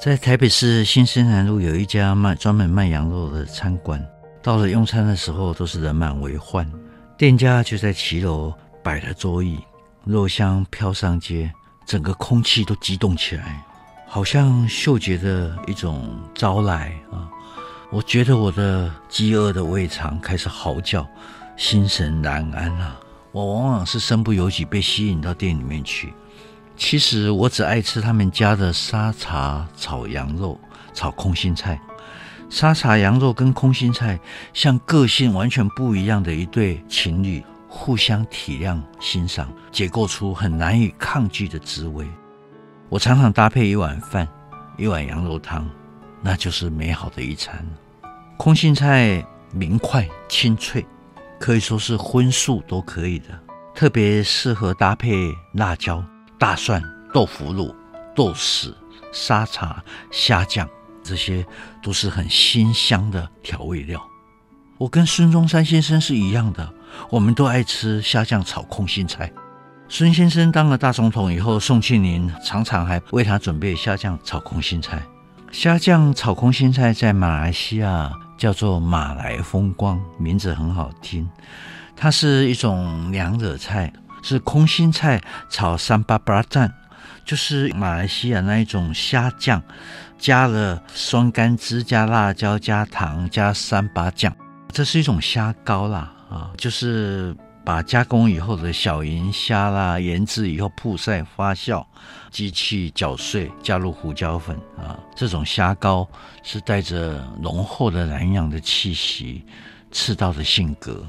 在台北市新生南路有一家卖专门卖羊肉的餐馆，到了用餐的时候都是人满为患。店家就在骑楼摆了桌椅，肉香飘上街，整个空气都激动起来，好像嗅觉的一种招来啊！我觉得我的饥饿的胃肠开始嚎叫，心神难安啊！我往往是身不由己被吸引到店里面去。其实我只爱吃他们家的沙茶炒羊肉、炒空心菜。沙茶羊肉跟空心菜像个性完全不一样的一对情侣，互相体谅欣赏，结构出很难以抗拒的滋味。我常常搭配一碗饭，一碗羊肉汤，那就是美好的一餐。空心菜明快清脆，可以说是荤素都可以的，特别适合搭配辣椒。大蒜、豆腐乳、豆豉、沙茶、虾酱，这些都是很鲜香的调味料。我跟孙中山先生是一样的，我们都爱吃虾酱炒空心菜。孙先生当了大总统以后，宋庆龄常常还为他准备虾酱炒空心菜。虾酱炒空心菜在马来西亚叫做马来风光，名字很好听。它是一种娘惹菜。是空心菜炒三八八酱，就是马来西亚那一种虾酱，加了酸甘汁、加辣椒、加糖、加三八酱，这是一种虾膏啦啊，就是把加工以后的小银虾啦，腌制以后曝晒发酵，机器搅碎，加入胡椒粉啊，这种虾膏是带着浓厚的南洋的气息，赤道的性格。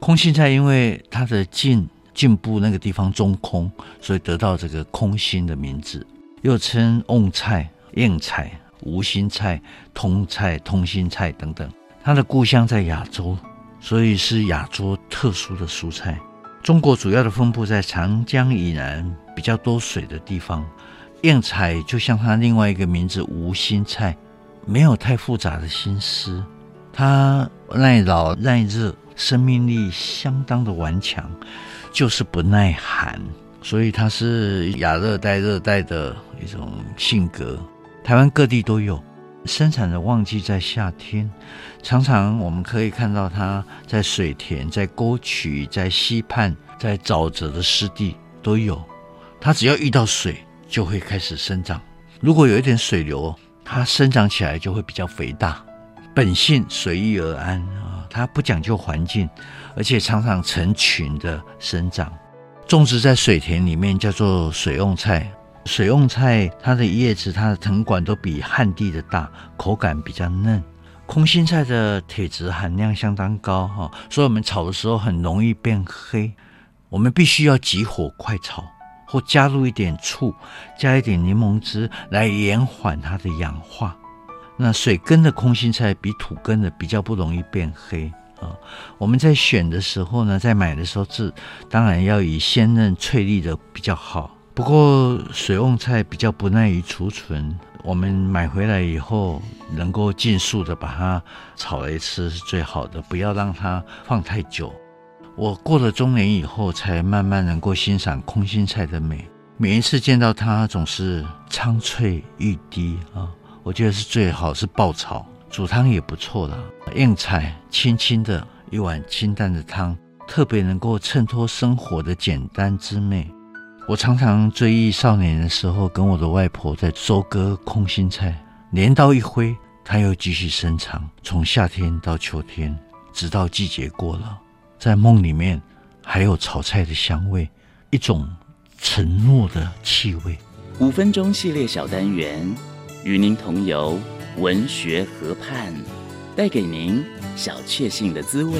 空心菜因为它的茎。茎部那个地方中空，所以得到这个空心的名字，又称瓮菜、硬菜、无心菜、通菜、通心菜等等。它的故乡在亚洲，所以是亚洲特殊的蔬菜。中国主要的分布在长江以南比较多水的地方。硬菜就像它另外一个名字无心菜，没有太复杂的心思，它耐老耐热，生命力相当的顽强。就是不耐寒，所以它是亚热带、热带的一种性格。台湾各地都有，生产的旺季在夏天，常常我们可以看到它在水田、在沟渠、在溪畔、在沼泽的湿地都有。它只要遇到水，就会开始生长。如果有一点水流，它生长起来就会比较肥大。本性随遇而安啊，它不讲究环境。而且常常成群的生长，种植在水田里面叫做水瓮菜。水瓮菜它的叶子、它的藤管都比旱地的大，口感比较嫩。空心菜的铁质含量相当高哈，所以我们炒的时候很容易变黑。我们必须要急火快炒，或加入一点醋，加一点柠檬汁来延缓它的氧化。那水根的空心菜比土根的比较不容易变黑啊。我们在选的时候呢，在买的时候是当然要以鲜嫩翠绿的比较好。不过水瓮菜比较不耐于储存，我们买回来以后能够尽速的把它炒来吃是最好的，不要让它放太久。我过了中年以后，才慢慢能够欣赏空心菜的美。每一次见到它，总是苍翠欲滴啊！我觉得是最好是爆炒。煮汤也不错啦，硬菜轻轻的一碗清淡的汤，特别能够衬托生活的简单之美。我常常追忆少年的时候，跟我的外婆在收割空心菜，镰刀一挥，它又继续生长，从夏天到秋天，直到季节过了，在梦里面还有炒菜的香味，一种承诺的气味。五分钟系列小单元，与您同游。文学河畔，带给您小确幸的滋味。